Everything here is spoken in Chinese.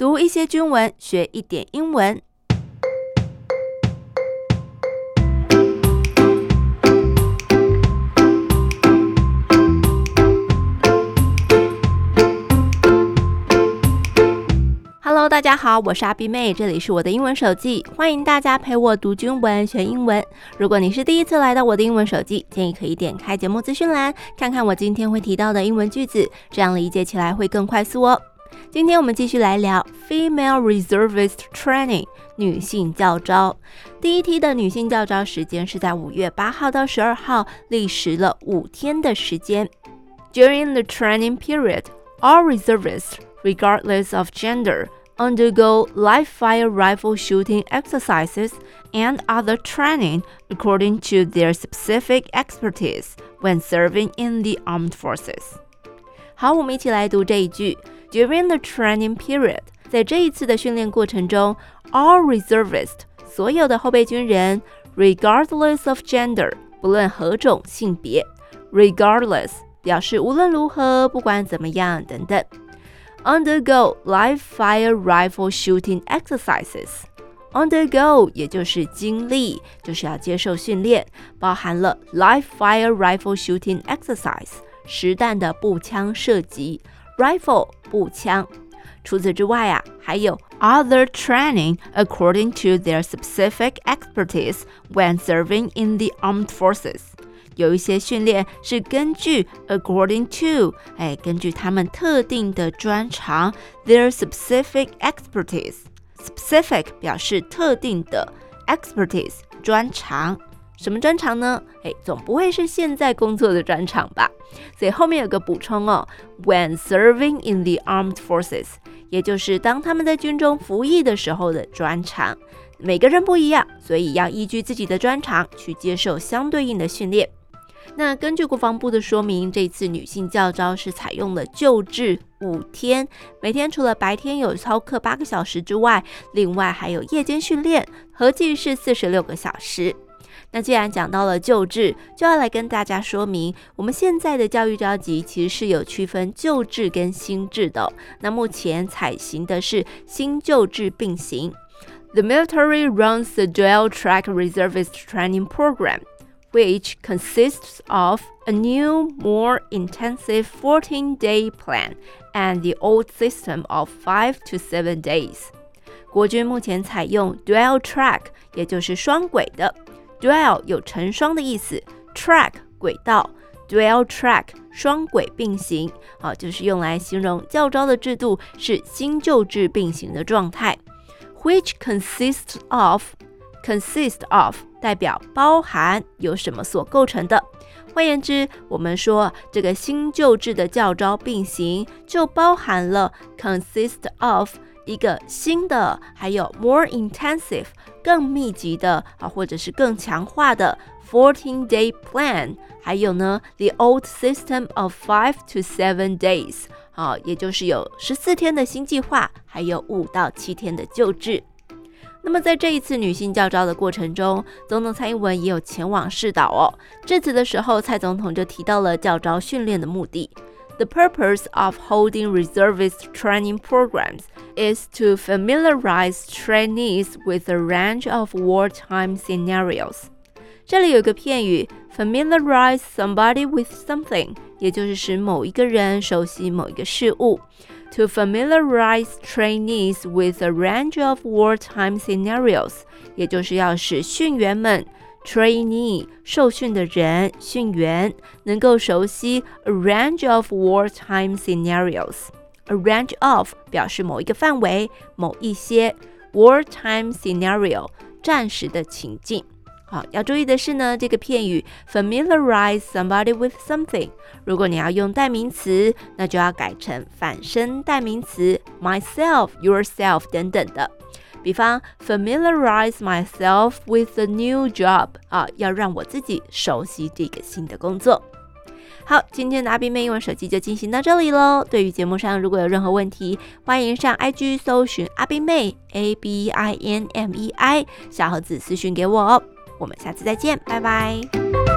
读一些军文，学一点英文。Hello，大家好，我是阿碧妹，这里是我的英文手记，欢迎大家陪我读军文学英文。如果你是第一次来到我的英文手记，建议可以点开节目资讯栏，看看我今天会提到的英文句子，这样理解起来会更快速哦。今天我们继续来聊 Female Reservist Training 女性教召。第一梯的女性教召时间是在五月八号到十二号，历时了五天的时间。During the training period, all reservists, regardless of gender, undergo live fire rifle shooting exercises and other training according to their specific expertise when serving in the armed forces. 好，我们一起来读这一句。 During the training period，在这一次的训练过程中，all reservists，所有的后备军人，regardless of gender，不论何种性别，regardless 表示无论如何，不管怎么样等等。Undergo live fire rifle shooting exercises. Undergo 也就是经历，就是要接受训练，包含了 live fire rifle shooting exercise 实弹的步枪射击 ，rifle 步枪。除此之外啊，还有 other training according to their specific expertise when serving in the armed forces. 有一些训练是根据 according to，哎，根据他们特定的专长，their specific expertise。specific 表示特定的，expertise 专长， 什么专长呢？哎，总不会是现在工作的专长吧？所以后面有个补充哦，when serving in the armed forces，也就是当他们在军中服役的时候的专长。每个人不一样，所以要依据自己的专长去接受相对应的训练。那根据国防部的说明，这次女性教招是采用了旧制五天，每天除了白天有操课八个小时之外，另外还有夜间训练，合计是四十六个小时。那既然讲到了旧制，就要来跟大家说明，我们现在的教育召集其实是有区分旧制跟新制的。那目前采行的是新旧制并行。The military runs the dual-track reservist training program. which consists of a new, more intensive 14-day plan and the old system of five to seven days. 国军目前采用 dual track，也就是双轨的。Dual 有成双的意思，track 轨道，dual track 双轨并行，啊，就是用来形容教招的制度是新旧制并行的状态。Which consists of consist of 代表包含由什么所构成的。换言之，我们说这个新旧制的教招并行，就包含了 consist of 一个新的，还有 more intensive 更密集的啊，或者是更强化的 fourteen day plan，还有呢 the old system of five to seven days 啊，也就是有十四天的新计划，还有五到七天的旧制。那么在这一次女性教召的过程中，总统蔡英文也有前往视导哦。致辞的时候，蔡总统就提到了教召训练的目的。The purpose of holding reservist training programs is to familiarize trainees with a range of wartime scenarios。这里有个片语，familiarize somebody with something，也就是使某一个人熟悉某一个事物。To familiarize trainees with a range of wartime scenarios，也就是要使训员们 trainee 受训的人训员能够熟悉 a range of wartime scenarios。A range of 表示某一个范围、某一些 wartime scenario 战时的情境。好，要注意的是呢，这个片语 familiarize somebody with something，如果你要用代名词，那就要改成反身代名词 myself、yourself 等等的。比方 familiarize myself with the new job，啊，要让我自己熟悉这个新的工作。好，今天的阿斌妹英文手机就进行到这里喽。对于节目上如果有任何问题，欢迎上 IG 搜寻阿斌妹 A B I N M E I 小盒子私讯给我哦。我们下次再见，拜拜。